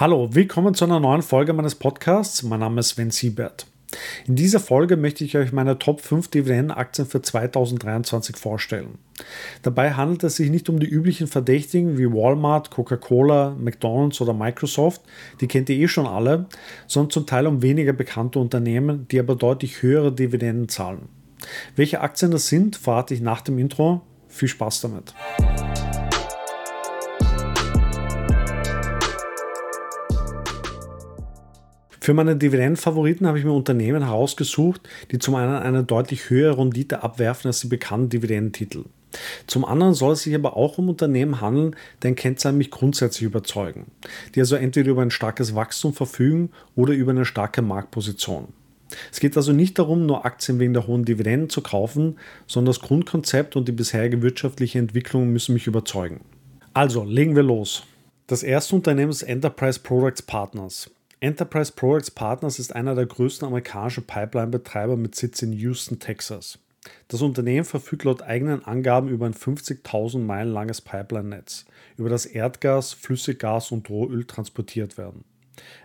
Hallo, willkommen zu einer neuen Folge meines Podcasts. Mein Name ist Sven Siebert. In dieser Folge möchte ich euch meine Top 5 Dividendenaktien für 2023 vorstellen. Dabei handelt es sich nicht um die üblichen Verdächtigen wie Walmart, Coca-Cola, McDonald's oder Microsoft, die kennt ihr eh schon alle, sondern zum Teil um weniger bekannte Unternehmen, die aber deutlich höhere Dividenden zahlen. Welche Aktien das sind, verrate ich nach dem Intro. Viel Spaß damit. Für meine Dividendenfavoriten habe ich mir Unternehmen herausgesucht, die zum einen eine deutlich höhere Rendite abwerfen als die bekannten Dividendentitel. Zum anderen soll es sich aber auch um Unternehmen handeln, deren Kennzahlen mich grundsätzlich überzeugen, die also entweder über ein starkes Wachstum verfügen oder über eine starke Marktposition. Es geht also nicht darum, nur Aktien wegen der hohen Dividenden zu kaufen, sondern das Grundkonzept und die bisherige wirtschaftliche Entwicklung müssen mich überzeugen. Also, legen wir los. Das erste Unternehmen ist Enterprise Products Partners. Enterprise Products Partners ist einer der größten amerikanischen Pipeline-Betreiber mit Sitz in Houston, Texas. Das Unternehmen verfügt laut eigenen Angaben über ein 50.000 Meilen langes Pipeline-Netz, über das Erdgas, Flüssiggas und Rohöl transportiert werden.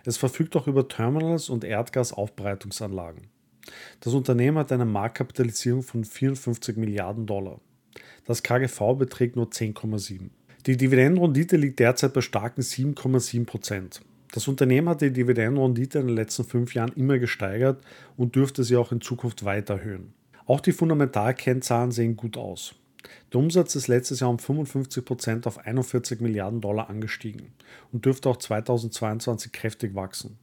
Es verfügt auch über Terminals und Erdgasaufbereitungsanlagen. Das Unternehmen hat eine Marktkapitalisierung von 54 Milliarden Dollar. Das KGV beträgt nur 10,7. Die Dividendenrendite liegt derzeit bei starken 7,7 Prozent. Das Unternehmen hat die Dividendenrendite in den letzten fünf Jahren immer gesteigert und dürfte sie auch in Zukunft weiter erhöhen. Auch die Fundamentalkennzahlen sehen gut aus. Der Umsatz ist letztes Jahr um 55% auf 41 Milliarden Dollar angestiegen und dürfte auch 2022 kräftig wachsen.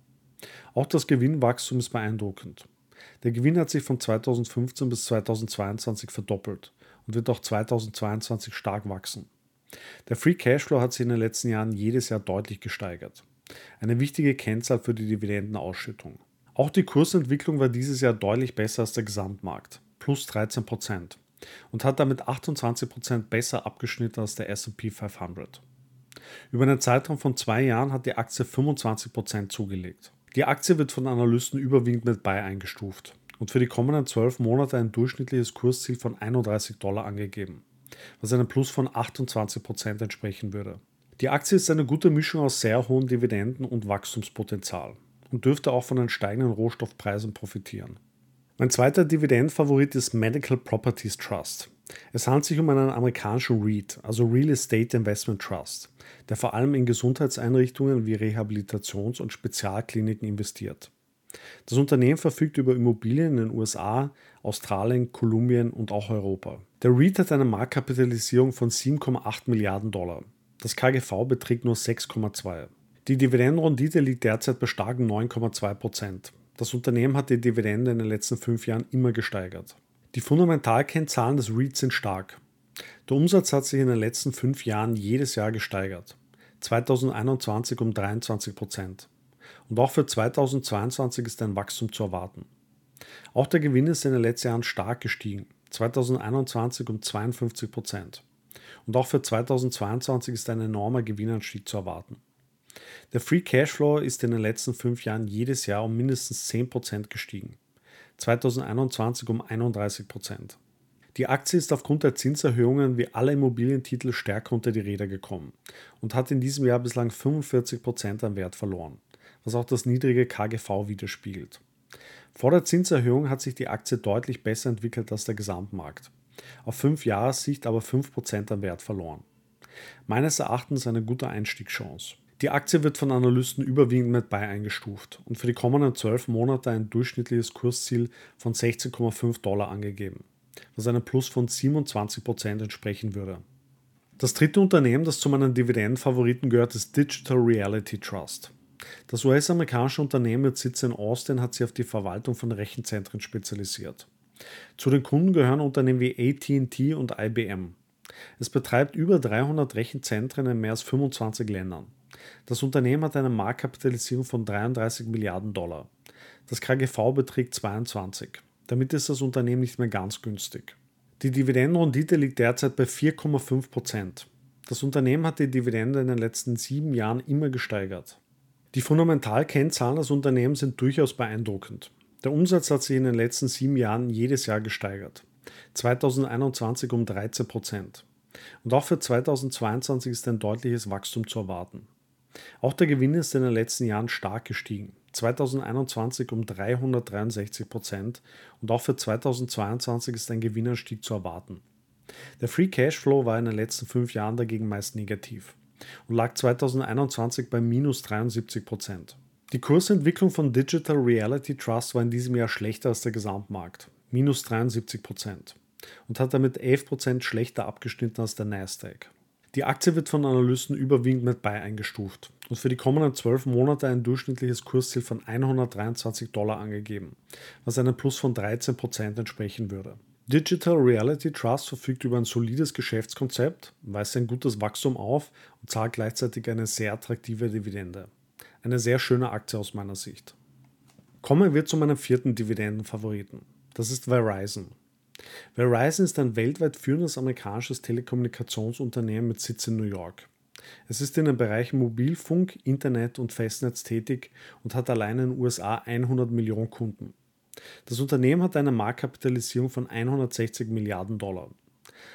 Auch das Gewinnwachstum ist beeindruckend. Der Gewinn hat sich von 2015 bis 2022 verdoppelt und wird auch 2022 stark wachsen. Der Free Cashflow hat sich in den letzten Jahren jedes Jahr deutlich gesteigert. Eine wichtige Kennzahl für die Dividendenausschüttung. Auch die Kursentwicklung war dieses Jahr deutlich besser als der Gesamtmarkt, plus 13 Prozent, und hat damit 28 Prozent besser abgeschnitten als der SP 500. Über einen Zeitraum von zwei Jahren hat die Aktie 25 Prozent zugelegt. Die Aktie wird von Analysten überwiegend mit Buy eingestuft und für die kommenden zwölf Monate ein durchschnittliches Kursziel von 31 Dollar angegeben, was einem Plus von 28 Prozent entsprechen würde. Die Aktie ist eine gute Mischung aus sehr hohen Dividenden und Wachstumspotenzial und dürfte auch von den steigenden Rohstoffpreisen profitieren. Mein zweiter Dividendenfavorit ist Medical Properties Trust. Es handelt sich um einen amerikanischen REIT, also Real Estate Investment Trust, der vor allem in Gesundheitseinrichtungen wie Rehabilitations- und Spezialkliniken investiert. Das Unternehmen verfügt über Immobilien in den USA, Australien, Kolumbien und auch Europa. Der REIT hat eine Marktkapitalisierung von 7,8 Milliarden Dollar das KGV beträgt nur 6,2. Die Dividendenrendite liegt derzeit bei starken 9,2 Prozent. Das Unternehmen hat die Dividende in den letzten fünf Jahren immer gesteigert. Die Fundamentalkennzahlen des REITs sind stark. Der Umsatz hat sich in den letzten fünf Jahren jedes Jahr gesteigert. 2021 um 23 Prozent. Und auch für 2022 ist ein Wachstum zu erwarten. Auch der Gewinn ist in den letzten Jahren stark gestiegen. 2021 um 52 Prozent. Und auch für 2022 ist ein enormer Gewinnanstieg zu erwarten. Der Free Cashflow ist in den letzten fünf Jahren jedes Jahr um mindestens 10% gestiegen. 2021 um 31%. Die Aktie ist aufgrund der Zinserhöhungen wie alle Immobilientitel stärker unter die Räder gekommen und hat in diesem Jahr bislang 45% an Wert verloren, was auch das niedrige KGV widerspiegelt. Vor der Zinserhöhung hat sich die Aktie deutlich besser entwickelt als der Gesamtmarkt auf 5 Jahressicht aber 5% an Wert verloren. Meines Erachtens eine gute Einstiegschance. Die Aktie wird von Analysten überwiegend mit Buy eingestuft und für die kommenden 12 Monate ein durchschnittliches Kursziel von 16,5 Dollar angegeben, was einem Plus von 27% entsprechen würde. Das dritte Unternehmen, das zu meinen Dividendenfavoriten gehört, ist Digital Reality Trust. Das US-amerikanische Unternehmen mit Sitz in Austin hat sich auf die Verwaltung von Rechenzentren spezialisiert. Zu den Kunden gehören Unternehmen wie ATT und IBM. Es betreibt über 300 Rechenzentren in mehr als 25 Ländern. Das Unternehmen hat eine Marktkapitalisierung von 33 Milliarden Dollar. Das KGV beträgt 22. Damit ist das Unternehmen nicht mehr ganz günstig. Die Dividendenrendite liegt derzeit bei 4,5 Prozent. Das Unternehmen hat die Dividende in den letzten sieben Jahren immer gesteigert. Die Fundamentalkennzahlen des Unternehmens sind durchaus beeindruckend. Der Umsatz hat sich in den letzten sieben Jahren jedes Jahr gesteigert. 2021 um 13 Prozent. Und auch für 2022 ist ein deutliches Wachstum zu erwarten. Auch der Gewinn ist in den letzten Jahren stark gestiegen. 2021 um 363 Prozent und auch für 2022 ist ein Gewinnanstieg zu erwarten. Der Free Cashflow war in den letzten fünf Jahren dagegen meist negativ und lag 2021 bei minus 73 Prozent. Die Kursentwicklung von Digital Reality Trust war in diesem Jahr schlechter als der Gesamtmarkt, minus 73 Prozent und hat damit 11 Prozent schlechter abgeschnitten als der Nasdaq. Die Aktie wird von Analysten überwiegend mit Buy eingestuft und für die kommenden 12 Monate ein durchschnittliches Kursziel von 123 Dollar angegeben, was einem Plus von 13 Prozent entsprechen würde. Digital Reality Trust verfügt über ein solides Geschäftskonzept, weist ein gutes Wachstum auf und zahlt gleichzeitig eine sehr attraktive Dividende. Eine sehr schöne Aktie aus meiner Sicht. Kommen wir zu meinem vierten Dividendenfavoriten. Das ist Verizon. Verizon ist ein weltweit führendes amerikanisches Telekommunikationsunternehmen mit Sitz in New York. Es ist in den Bereichen Mobilfunk, Internet und Festnetz tätig und hat allein in den USA 100 Millionen Kunden. Das Unternehmen hat eine Marktkapitalisierung von 160 Milliarden Dollar.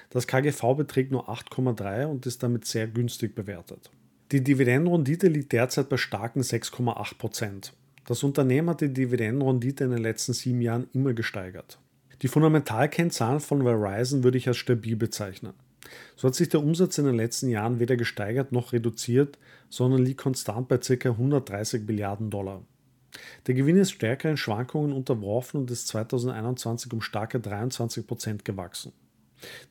Das KGV beträgt nur 8,3 und ist damit sehr günstig bewertet. Die Dividendenrendite liegt derzeit bei starken 6,8 Prozent. Das Unternehmen hat die Dividendenrendite in den letzten sieben Jahren immer gesteigert. Die Fundamentalkennzahlen von Verizon würde ich als stabil bezeichnen. So hat sich der Umsatz in den letzten Jahren weder gesteigert noch reduziert, sondern liegt konstant bei ca. 130 Milliarden Dollar. Der Gewinn ist stärker in Schwankungen unterworfen und ist 2021 um starke 23 Prozent gewachsen.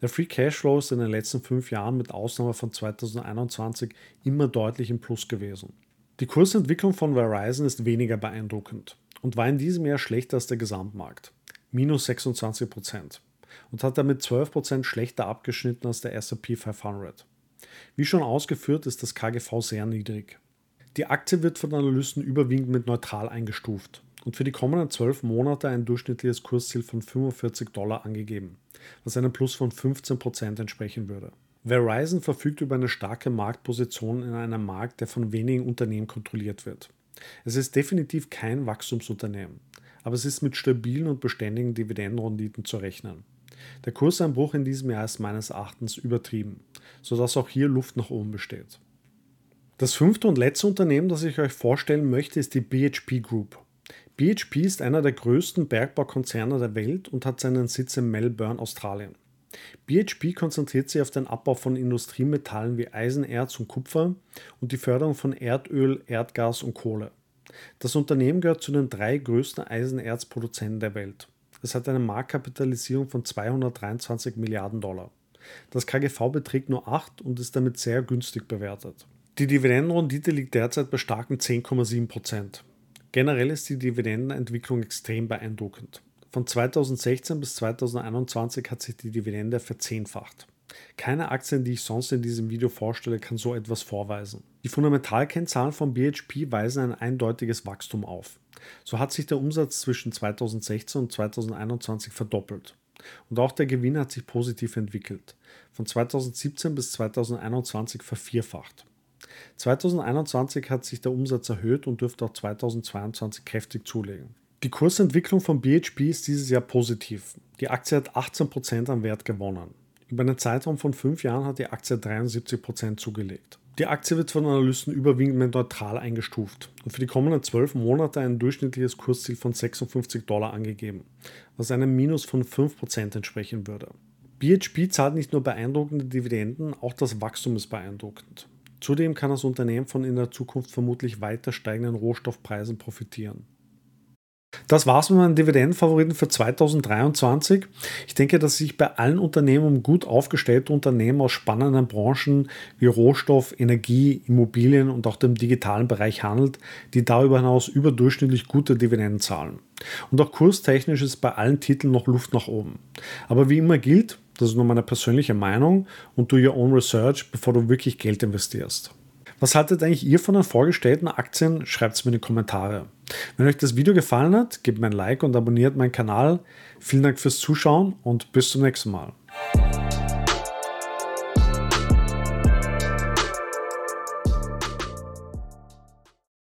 Der Free Cashflow ist in den letzten fünf Jahren mit Ausnahme von 2021 immer deutlich im Plus gewesen. Die Kursentwicklung von Verizon ist weniger beeindruckend und war in diesem Jahr schlechter als der Gesamtmarkt minus 26 Prozent und hat damit 12 Prozent schlechter abgeschnitten als der SP 500. Wie schon ausgeführt, ist das KGV sehr niedrig. Die Aktie wird von Analysten überwiegend mit neutral eingestuft und für die kommenden 12 Monate ein durchschnittliches Kursziel von 45 Dollar angegeben, was einem Plus von 15 Prozent entsprechen würde. Verizon verfügt über eine starke Marktposition in einem Markt, der von wenigen Unternehmen kontrolliert wird. Es ist definitiv kein Wachstumsunternehmen aber es ist mit stabilen und beständigen Dividendenrenditen zu rechnen. Der Kurseinbruch in diesem Jahr ist meines Erachtens übertrieben, sodass auch hier Luft nach oben besteht. Das fünfte und letzte Unternehmen, das ich euch vorstellen möchte, ist die BHP Group. BHP ist einer der größten Bergbaukonzerne der Welt und hat seinen Sitz in Melbourne, Australien. BHP konzentriert sich auf den Abbau von Industriemetallen wie Eisenerz und Kupfer und die Förderung von Erdöl, Erdgas und Kohle. Das Unternehmen gehört zu den drei größten Eisenerzproduzenten der Welt. Es hat eine Marktkapitalisierung von 223 Milliarden Dollar. Das KGV beträgt nur 8 und ist damit sehr günstig bewertet. Die Dividendenrendite liegt derzeit bei starken 10,7 Prozent. Generell ist die Dividendenentwicklung extrem beeindruckend. Von 2016 bis 2021 hat sich die Dividende verzehnfacht. Keine Aktien, die ich sonst in diesem Video vorstelle, kann so etwas vorweisen. Die Fundamentalkennzahlen von BHP weisen ein eindeutiges Wachstum auf. So hat sich der Umsatz zwischen 2016 und 2021 verdoppelt. Und auch der Gewinn hat sich positiv entwickelt. Von 2017 bis 2021 vervierfacht. 2021 hat sich der Umsatz erhöht und dürfte auch 2022 kräftig zulegen. Die Kursentwicklung von BHP ist dieses Jahr positiv. Die Aktie hat 18% an Wert gewonnen. Über einen Zeitraum von fünf Jahren hat die Aktie 73% zugelegt. Die Aktie wird von Analysten überwiegend neutral eingestuft und für die kommenden zwölf Monate ein durchschnittliches Kursziel von 56 Dollar angegeben, was einem Minus von 5% entsprechen würde. BHP zahlt nicht nur beeindruckende Dividenden, auch das Wachstum ist beeindruckend. Zudem kann das Unternehmen von in der Zukunft vermutlich weiter steigenden Rohstoffpreisen profitieren. Das war's mit meinen Dividendenfavoriten für 2023. Ich denke, dass sich bei allen Unternehmen um gut aufgestellte Unternehmen aus spannenden Branchen wie Rohstoff, Energie, Immobilien und auch dem digitalen Bereich handelt, die darüber hinaus überdurchschnittlich gute Dividenden zahlen. Und auch kurstechnisch ist bei allen Titeln noch Luft nach oben. Aber wie immer gilt, das ist nur meine persönliche Meinung und do your own research, bevor du wirklich Geld investierst. Was haltet eigentlich ihr von den vorgestellten Aktien? Schreibt es mir in die Kommentare. Wenn euch das Video gefallen hat, gebt mir ein Like und abonniert meinen Kanal. Vielen Dank fürs Zuschauen und bis zum nächsten Mal.